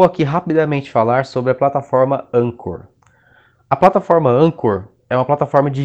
Vou aqui rapidamente falar sobre a plataforma Anchor. A plataforma Anchor é uma plataforma de